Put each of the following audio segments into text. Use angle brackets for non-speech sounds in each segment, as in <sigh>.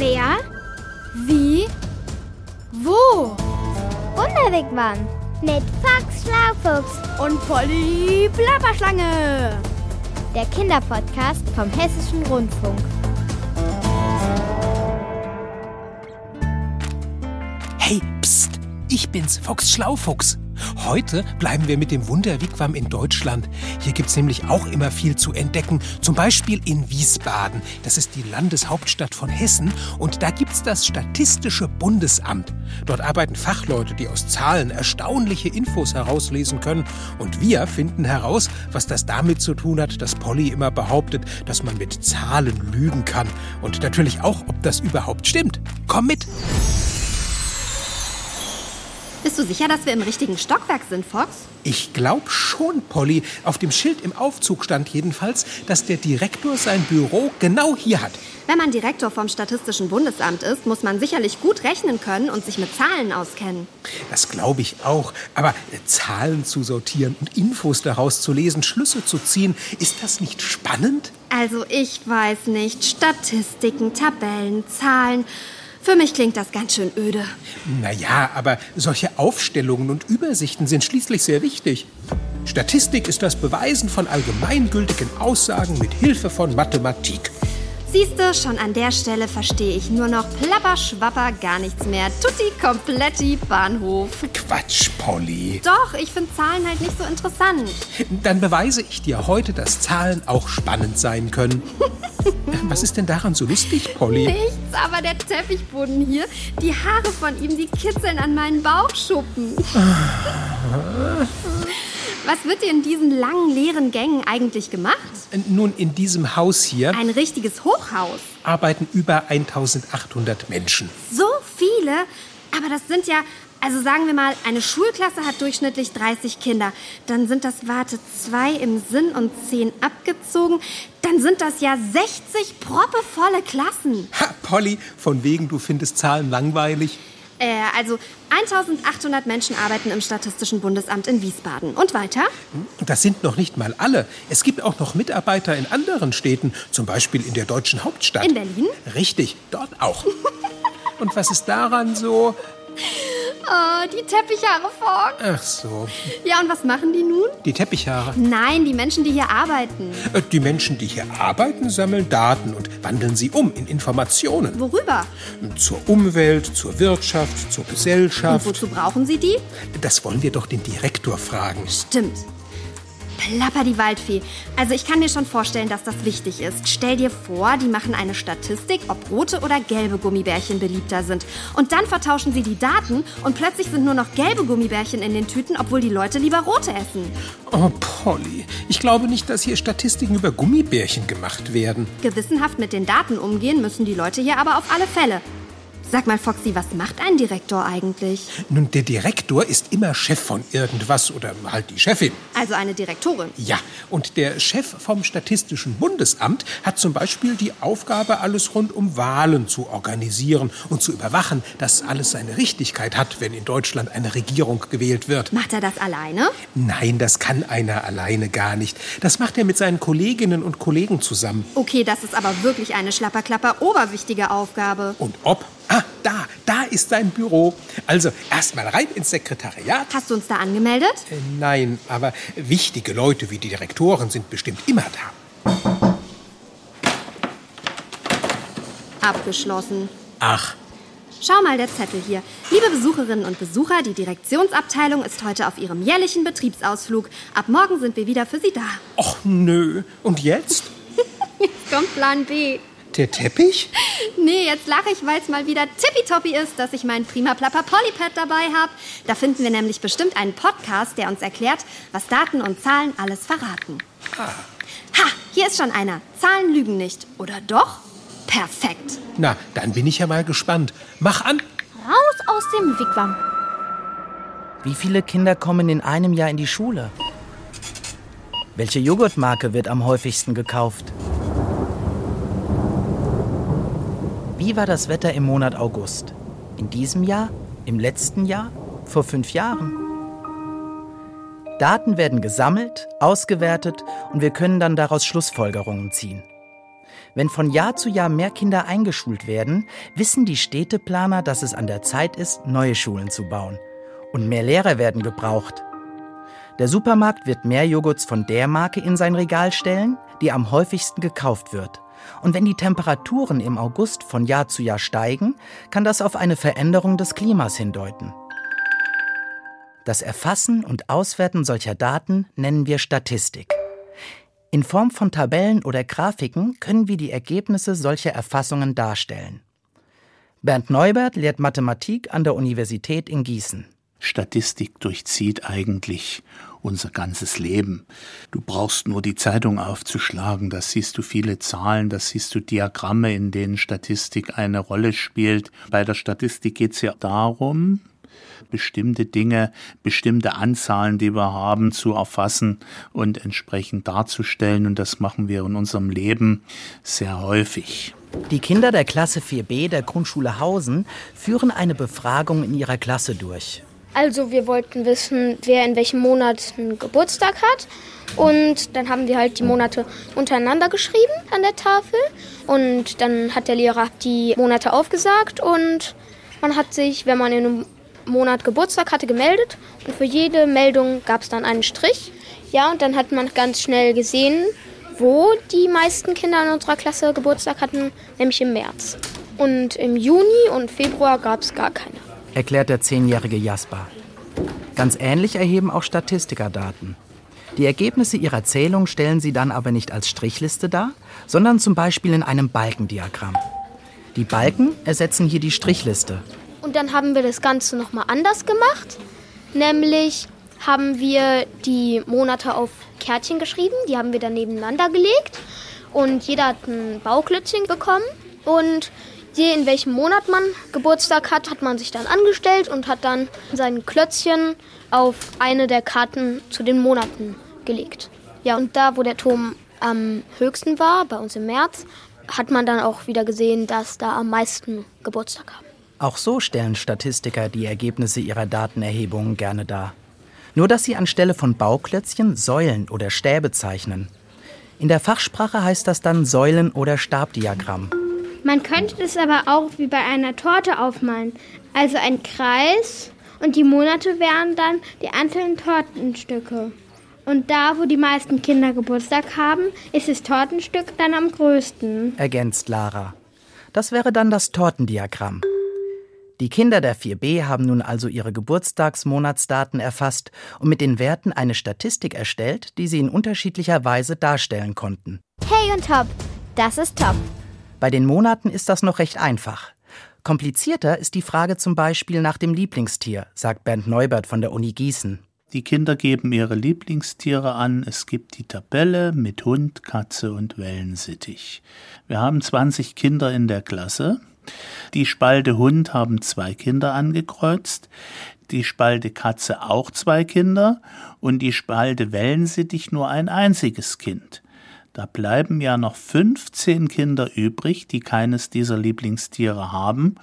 Wer? Wie? Wo? Wunderwegmann mit Fox Schlaufuchs Und Polly Plapperschlange. der Kinderpodcast vom Hessischen Rundfunk. Hey, psst, ich bin's, Fox Schlaufuchs. Heute bleiben wir mit dem Wunderwigwam in Deutschland. Hier gibt's nämlich auch immer viel zu entdecken. Zum Beispiel in Wiesbaden. Das ist die Landeshauptstadt von Hessen. Und da gibt's das Statistische Bundesamt. Dort arbeiten Fachleute, die aus Zahlen erstaunliche Infos herauslesen können. Und wir finden heraus, was das damit zu tun hat, dass Polly immer behauptet, dass man mit Zahlen lügen kann. Und natürlich auch, ob das überhaupt stimmt. Komm mit! Du sicher, dass wir im richtigen Stockwerk sind, Fox? Ich glaub schon, Polly. Auf dem Schild im Aufzug stand jedenfalls, dass der Direktor sein Büro genau hier hat. Wenn man Direktor vom Statistischen Bundesamt ist, muss man sicherlich gut rechnen können und sich mit Zahlen auskennen. Das glaube ich auch. Aber äh, Zahlen zu sortieren und Infos daraus zu lesen, Schlüsse zu ziehen, ist das nicht spannend? Also ich weiß nicht. Statistiken, Tabellen, Zahlen. Für mich klingt das ganz schön öde. Naja, aber solche Aufstellungen und Übersichten sind schließlich sehr wichtig. Statistik ist das Beweisen von allgemeingültigen Aussagen mit Hilfe von Mathematik. Siehste, schon an der Stelle verstehe ich nur noch plapper, schwapper, gar nichts mehr. Tutti kompletti Bahnhof. Quatsch, Polly. Doch, ich finde Zahlen halt nicht so interessant. Dann beweise ich dir heute, dass Zahlen auch spannend sein können. <laughs> Was ist denn daran so lustig, Polly? Nichts, aber der Teppichboden hier, die Haare von ihm, die kitzeln an meinen Bauchschuppen. <laughs> Was wird dir in diesen langen, leeren Gängen eigentlich gemacht? Nun, in diesem Haus hier Ein richtiges Hochhaus. arbeiten über 1800 Menschen. So viele? Aber das sind ja, also sagen wir mal, eine Schulklasse hat durchschnittlich 30 Kinder. Dann sind das, warte, zwei im Sinn und zehn abgezogen. Dann sind das ja 60 proppevolle Klassen. Ha, Polly, von wegen, du findest Zahlen langweilig. Äh, also 1800 Menschen arbeiten im Statistischen Bundesamt in Wiesbaden. Und weiter? Das sind noch nicht mal alle. Es gibt auch noch Mitarbeiter in anderen Städten, zum Beispiel in der deutschen Hauptstadt. In Berlin? Richtig, dort auch. <laughs> Und was ist daran so? Oh, die Teppichhaare, Fox. Ach so, Ja, und was machen die nun? die Teppichhaare. Nein, die Menschen, die hier arbeiten. Äh, Die Menschen, die hier arbeiten, sammeln Daten und wandeln sie um in Informationen. Worüber? Zur Umwelt, zur Wirtschaft, zur Und Gesellschaft. wozu brauchen sie die? Das wollen wir doch den Direktor fragen. Stimmt. Plapper die Waldfee. Also ich kann mir schon vorstellen, dass das wichtig ist. Stell dir vor, die machen eine Statistik, ob rote oder gelbe Gummibärchen beliebter sind. Und dann vertauschen sie die Daten und plötzlich sind nur noch gelbe Gummibärchen in den Tüten, obwohl die Leute lieber rote essen. Oh, Polly, ich glaube nicht, dass hier Statistiken über Gummibärchen gemacht werden. Gewissenhaft mit den Daten umgehen müssen die Leute hier aber auf alle Fälle. Sag mal, Foxy, was macht ein Direktor eigentlich? Nun, der Direktor ist immer Chef von irgendwas oder halt die Chefin. Also eine Direktorin. Ja, und der Chef vom Statistischen Bundesamt hat zum Beispiel die Aufgabe, alles rund um Wahlen zu organisieren und zu überwachen, dass alles seine Richtigkeit hat, wenn in Deutschland eine Regierung gewählt wird. Macht er das alleine? Nein, das kann einer alleine gar nicht. Das macht er mit seinen Kolleginnen und Kollegen zusammen. Okay, das ist aber wirklich eine schlapperklapper oberwichtige Aufgabe. Und ob? Ah, da, da ist sein Büro. Also erstmal rein ins Sekretariat. Hast du uns da angemeldet? Äh, Nein, aber wichtige Leute wie die Direktoren sind bestimmt immer da. Abgeschlossen. Ach, Schau mal, der Zettel hier. Liebe Besucherinnen und Besucher, die Direktionsabteilung ist heute auf ihrem jährlichen Betriebsausflug. Ab morgen sind wir wieder für Sie da. och nö. Und jetzt? <laughs> Jetzt kommt Plan B. Der Teppich? Nee, jetzt lache ich, weil es mal wieder tippitoppi ist, dass ich meinen prima Plapper Polypad dabei habe. Da finden wir nämlich bestimmt einen Podcast, der uns erklärt, was Daten und Zahlen alles verraten. Ha, hier ist schon einer. Zahlen lügen nicht. Oder doch? Perfekt. Na, dann bin ich ja mal gespannt. Mach an. Raus aus dem Wigwam. Wie viele Kinder kommen in einem Jahr in die Schule? Welche Joghurtmarke wird am häufigsten gekauft? Wie war das Wetter im Monat August? In diesem Jahr? Im letzten Jahr? Vor fünf Jahren? Daten werden gesammelt, ausgewertet und wir können dann daraus Schlussfolgerungen ziehen. Wenn von Jahr zu Jahr mehr Kinder eingeschult werden, wissen die Städteplaner, dass es an der Zeit ist, neue Schulen zu bauen. Und mehr Lehrer werden gebraucht. Der Supermarkt wird mehr Joghurts von der Marke in sein Regal stellen, die am häufigsten gekauft wird. Und wenn die Temperaturen im August von Jahr zu Jahr steigen, kann das auf eine Veränderung des Klimas hindeuten. Das Erfassen und Auswerten solcher Daten nennen wir Statistik. In Form von Tabellen oder Grafiken können wir die Ergebnisse solcher Erfassungen darstellen. Bernd Neubert lehrt Mathematik an der Universität in Gießen. Statistik durchzieht eigentlich unser ganzes Leben. Du brauchst nur die Zeitung aufzuschlagen, da siehst du viele Zahlen, da siehst du Diagramme, in denen Statistik eine Rolle spielt. Bei der Statistik geht es ja darum, bestimmte Dinge, bestimmte Anzahlen, die wir haben, zu erfassen und entsprechend darzustellen. Und das machen wir in unserem Leben sehr häufig. Die Kinder der Klasse 4b der Grundschule Hausen führen eine Befragung in ihrer Klasse durch. Also wir wollten wissen, wer in welchem Monat einen Geburtstag hat. Und dann haben wir halt die Monate untereinander geschrieben an der Tafel. Und dann hat der Lehrer die Monate aufgesagt und man hat sich, wenn man in einem Monat Geburtstag hatte, gemeldet. Und für jede Meldung gab es dann einen Strich. Ja, und dann hat man ganz schnell gesehen, wo die meisten Kinder in unserer Klasse Geburtstag hatten, nämlich im März. Und im Juni und Februar gab es gar keine erklärt der zehnjährige Jasper. Ganz ähnlich erheben auch Statistiker Daten. Die Ergebnisse ihrer Zählung stellen sie dann aber nicht als Strichliste dar, sondern zum Beispiel in einem Balkendiagramm. Die Balken ersetzen hier die Strichliste. Und dann haben wir das Ganze nochmal anders gemacht. Nämlich haben wir die Monate auf Kärtchen geschrieben, die haben wir dann nebeneinander gelegt. Und jeder hat ein Bauklötzchen bekommen. Und je in welchem Monat man Geburtstag hat, hat man sich dann angestellt und hat dann sein Klötzchen auf eine der Karten zu den Monaten gelegt. Ja, und da, wo der Turm am höchsten war, bei uns im März, hat man dann auch wieder gesehen, dass da am meisten Geburtstag haben. Auch so stellen Statistiker die Ergebnisse ihrer Datenerhebungen gerne dar. Nur dass sie anstelle von Bauklötzchen Säulen oder Stäbe zeichnen. In der Fachsprache heißt das dann Säulen- oder Stabdiagramm. Man könnte es aber auch wie bei einer Torte aufmalen. Also ein Kreis und die Monate wären dann die einzelnen Tortenstücke. Und da, wo die meisten Kinder Geburtstag haben, ist das Tortenstück dann am größten. Ergänzt Lara. Das wäre dann das Tortendiagramm. Die Kinder der 4b haben nun also ihre Geburtstagsmonatsdaten erfasst und mit den Werten eine Statistik erstellt, die sie in unterschiedlicher Weise darstellen konnten. Hey und Top, das ist Top. Bei den Monaten ist das noch recht einfach. Komplizierter ist die Frage zum Beispiel nach dem Lieblingstier, sagt Bernd Neubert von der Uni Gießen. Die Kinder geben ihre Lieblingstiere an. Es gibt die Tabelle mit Hund, Katze und Wellensittich. Wir haben 20 Kinder in der Klasse. Die Spalte Hund haben zwei Kinder angekreuzt, die Spalte Katze auch zwei Kinder und die Spalte Wellensittich nur ein einziges Kind. Da bleiben ja noch 15 Kinder übrig, die keines dieser Lieblingstiere haben,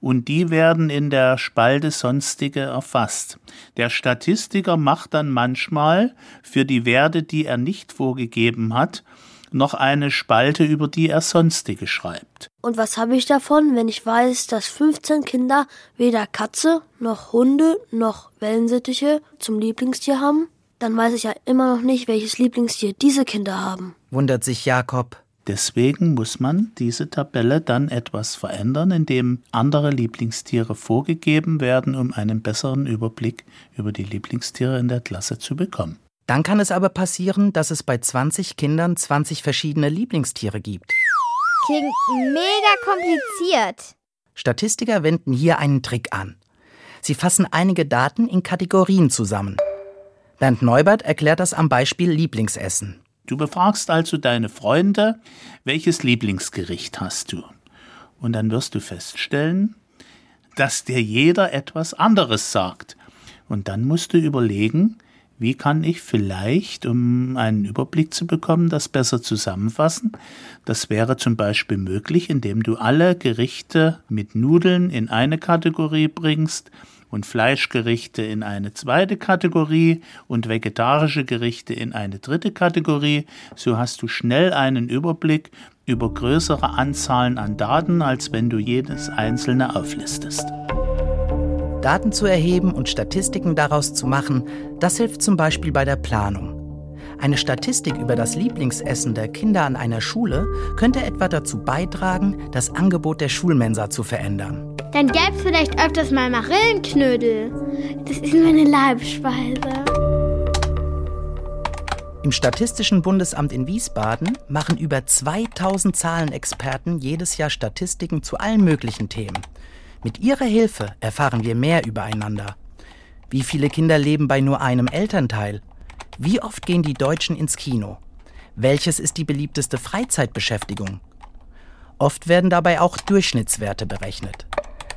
und die werden in der Spalte Sonstige erfasst. Der Statistiker macht dann manchmal für die Werte, die er nicht vorgegeben hat, noch eine Spalte, über die er Sonstige schreibt. Und was habe ich davon, wenn ich weiß, dass 15 Kinder weder Katze noch Hunde noch Wellensittiche zum Lieblingstier haben? Dann weiß ich ja immer noch nicht, welches Lieblingstier diese Kinder haben. Wundert sich Jakob. Deswegen muss man diese Tabelle dann etwas verändern, indem andere Lieblingstiere vorgegeben werden, um einen besseren Überblick über die Lieblingstiere in der Klasse zu bekommen. Dann kann es aber passieren, dass es bei 20 Kindern 20 verschiedene Lieblingstiere gibt. Klingt mega kompliziert. Statistiker wenden hier einen Trick an. Sie fassen einige Daten in Kategorien zusammen. Bernd Neubert erklärt das am Beispiel Lieblingsessen. Du befragst also deine Freunde, welches Lieblingsgericht hast du? Und dann wirst du feststellen, dass dir jeder etwas anderes sagt. Und dann musst du überlegen, wie kann ich vielleicht, um einen Überblick zu bekommen, das besser zusammenfassen? Das wäre zum Beispiel möglich, indem du alle Gerichte mit Nudeln in eine Kategorie bringst und Fleischgerichte in eine zweite Kategorie und vegetarische Gerichte in eine dritte Kategorie. So hast du schnell einen Überblick über größere Anzahlen an Daten, als wenn du jedes einzelne auflistest. Daten zu erheben und Statistiken daraus zu machen, das hilft zum Beispiel bei der Planung. Eine Statistik über das Lieblingsessen der Kinder an einer Schule könnte etwa dazu beitragen, das Angebot der Schulmensa zu verändern. Dann gäbe es vielleicht öfters mal Marillenknödel. Das ist meine Leibspeise. Im Statistischen Bundesamt in Wiesbaden machen über 2000 Zahlenexperten jedes Jahr Statistiken zu allen möglichen Themen. Mit ihrer Hilfe erfahren wir mehr übereinander. Wie viele Kinder leben bei nur einem Elternteil? Wie oft gehen die Deutschen ins Kino? Welches ist die beliebteste Freizeitbeschäftigung? Oft werden dabei auch Durchschnittswerte berechnet.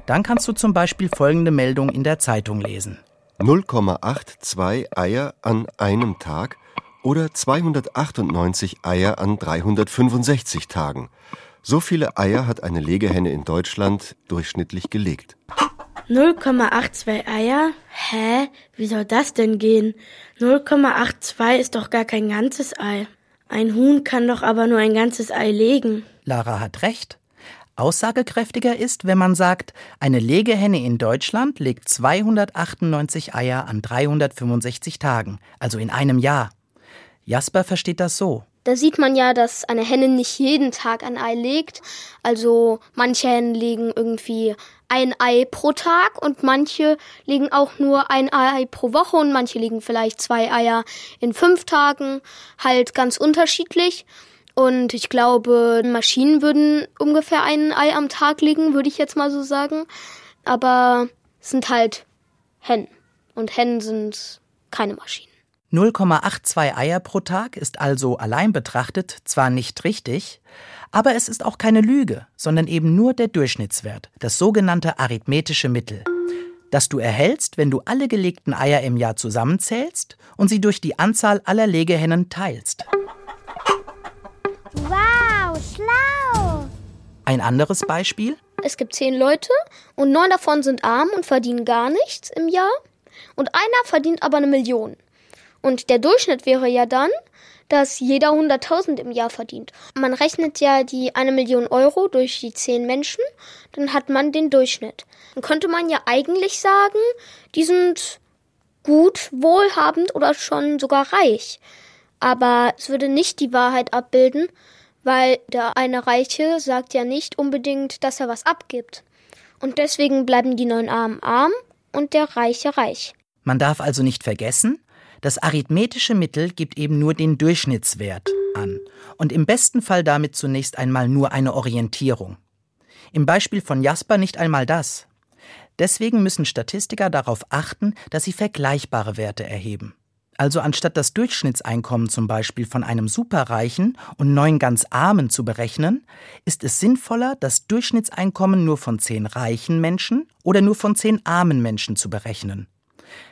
Dann kannst du zum Beispiel folgende Meldung in der Zeitung lesen. 0,82 Eier an einem Tag oder 298 Eier an 365 Tagen. So viele Eier hat eine Legehenne in Deutschland durchschnittlich gelegt. 0,82 Eier? Hä? Wie soll das denn gehen? 0,82 ist doch gar kein ganzes Ei. Ein Huhn kann doch aber nur ein ganzes Ei legen. Lara hat recht. Aussagekräftiger ist, wenn man sagt, eine Legehenne in Deutschland legt 298 Eier an 365 Tagen, also in einem Jahr. Jasper versteht das so. Da sieht man ja, dass eine Henne nicht jeden Tag ein Ei legt. Also manche Hennen legen irgendwie ein Ei pro Tag und manche legen auch nur ein Ei pro Woche und manche legen vielleicht zwei Eier in fünf Tagen. Halt ganz unterschiedlich. Und ich glaube, Maschinen würden ungefähr ein Ei am Tag legen, würde ich jetzt mal so sagen. Aber es sind halt Hennen. Und Hennen sind keine Maschinen. 0,82 Eier pro Tag ist also allein betrachtet zwar nicht richtig, aber es ist auch keine Lüge, sondern eben nur der Durchschnittswert, das sogenannte arithmetische Mittel, das du erhältst, wenn du alle gelegten Eier im Jahr zusammenzählst und sie durch die Anzahl aller Legehennen teilst. Wow, schlau! Ein anderes Beispiel? Es gibt zehn Leute und neun davon sind arm und verdienen gar nichts im Jahr und einer verdient aber eine Million. Und der Durchschnitt wäre ja dann, dass jeder 100.000 im Jahr verdient. Man rechnet ja die eine Million Euro durch die zehn Menschen, dann hat man den Durchschnitt. Dann könnte man ja eigentlich sagen, die sind gut, wohlhabend oder schon sogar reich. Aber es würde nicht die Wahrheit abbilden, weil der eine Reiche sagt ja nicht unbedingt, dass er was abgibt. Und deswegen bleiben die neun Armen arm und der Reiche reich. Man darf also nicht vergessen, das arithmetische Mittel gibt eben nur den Durchschnittswert an und im besten Fall damit zunächst einmal nur eine Orientierung. Im Beispiel von Jasper nicht einmal das. Deswegen müssen Statistiker darauf achten, dass sie vergleichbare Werte erheben. Also anstatt das Durchschnittseinkommen zum Beispiel von einem Superreichen und neun ganz Armen zu berechnen, ist es sinnvoller, das Durchschnittseinkommen nur von zehn reichen Menschen oder nur von zehn armen Menschen zu berechnen.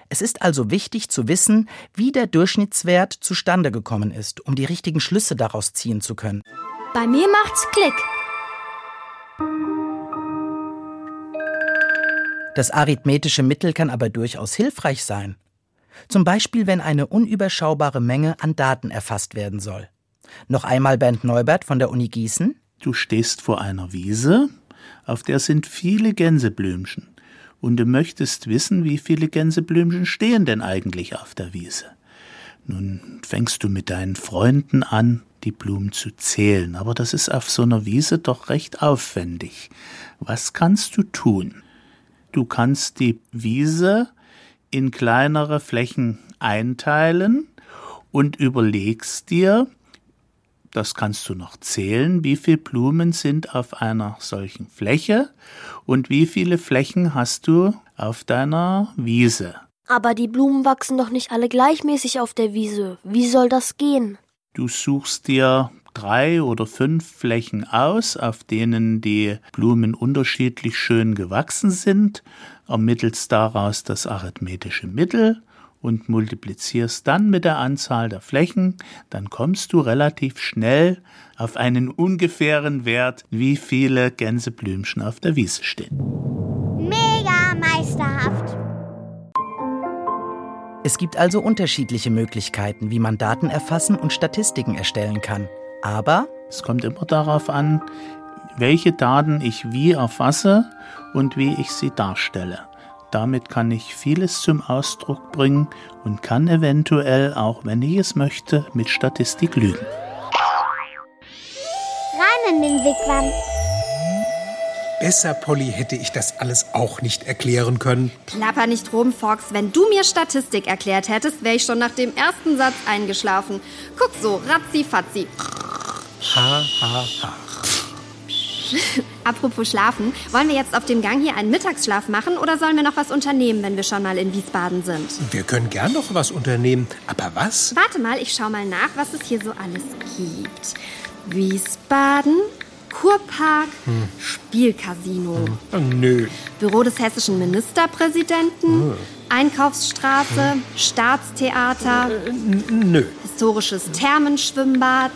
Es ist also wichtig zu wissen, wie der Durchschnittswert zustande gekommen ist, um die richtigen Schlüsse daraus ziehen zu können. Bei mir macht's Klick. Das arithmetische Mittel kann aber durchaus hilfreich sein. Zum Beispiel, wenn eine unüberschaubare Menge an Daten erfasst werden soll. Noch einmal Bernd Neubert von der Uni Gießen. Du stehst vor einer Wiese, auf der sind viele Gänseblümchen und du möchtest wissen, wie viele Gänseblümchen stehen denn eigentlich auf der Wiese. Nun fängst du mit deinen Freunden an, die Blumen zu zählen, aber das ist auf so einer Wiese doch recht aufwendig. Was kannst du tun? Du kannst die Wiese in kleinere Flächen einteilen und überlegst dir, das kannst du noch zählen, wie viele Blumen sind auf einer solchen Fläche und wie viele Flächen hast du auf deiner Wiese. Aber die Blumen wachsen doch nicht alle gleichmäßig auf der Wiese. Wie soll das gehen? Du suchst dir drei oder fünf Flächen aus, auf denen die Blumen unterschiedlich schön gewachsen sind, ermittelst daraus das arithmetische Mittel und multiplizierst dann mit der Anzahl der Flächen, dann kommst du relativ schnell auf einen ungefähren Wert, wie viele Gänseblümchen auf der Wiese stehen. Mega meisterhaft! Es gibt also unterschiedliche Möglichkeiten, wie man Daten erfassen und Statistiken erstellen kann. Aber Es kommt immer darauf an, welche Daten ich wie erfasse und wie ich sie darstelle. Damit kann ich vieles zum Ausdruck bringen und kann eventuell, auch wenn ich es möchte, mit Statistik lügen. Rein in den Wigwam. Besser, Polly, hätte ich das alles auch nicht erklären können. Plapper nicht rum, Fox. Wenn du mir Statistik erklärt hättest, wäre ich schon nach dem ersten Satz eingeschlafen. Guck so, ratzi-fatzi. Ha, ha, ha. <laughs> Apropos Schlafen, wollen wir jetzt auf dem Gang hier einen Mittagsschlaf machen oder sollen wir noch was unternehmen, wenn wir schon mal in Wiesbaden sind? Wir können gern noch was unternehmen. Aber was? Warte mal, ich schau mal nach, was es hier so alles gibt. Wiesbaden, Kurpark, Spielcasino, Hm, Nö. Büro des hessischen Ministerpräsidenten, Einkaufsstraße, Staatstheater, Nö. historisches Thermenschwimmbad,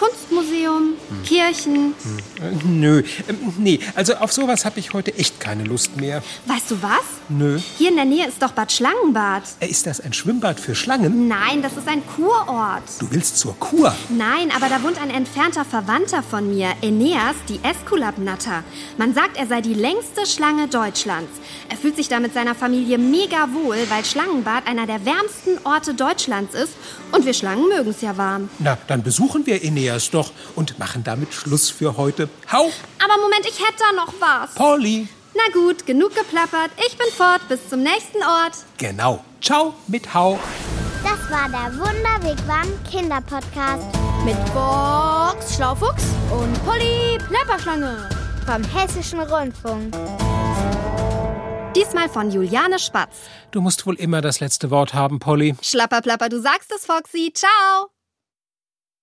Kunstmuseum, Kirchen. Äh, Nö. Ähm, Nee, also auf sowas habe ich heute echt keine Lust mehr. Weißt du was? Nö. Hier in der Nähe ist doch Bad Schlangenbad. Äh, Ist das ein Schwimmbad für Schlangen? Nein, das ist ein Kurort. Du willst zur Kur? Nein, aber da wohnt ein entfernter Verwandter von mir, Aeneas, die Esculapnatter. Man sagt, er sei die längste Schlange Deutschlands. Er fühlt sich da mit seiner Familie mega wohl, weil Schlangenbad einer der wärmsten Orte Deutschlands ist. Und wir Schlangen mögen es ja warm. Na, dann besuchen wir Eneas doch und machen damit Schluss für heute. Hau, Aber Moment, ich hätte da noch was. Polly. Na gut, genug geplappert. Ich bin fort. Bis zum nächsten Ort. Genau. Ciao mit Hau. Das war der Wunderwigwam Kinderpodcast Mit Box Schlaufuchs und Polly Plapperschlange. vom Hessischen Rundfunk. Diesmal von Juliane Spatz. Du musst wohl immer das letzte Wort haben, Polly. Schlapperplapper, du sagst es, Foxy. Ciao.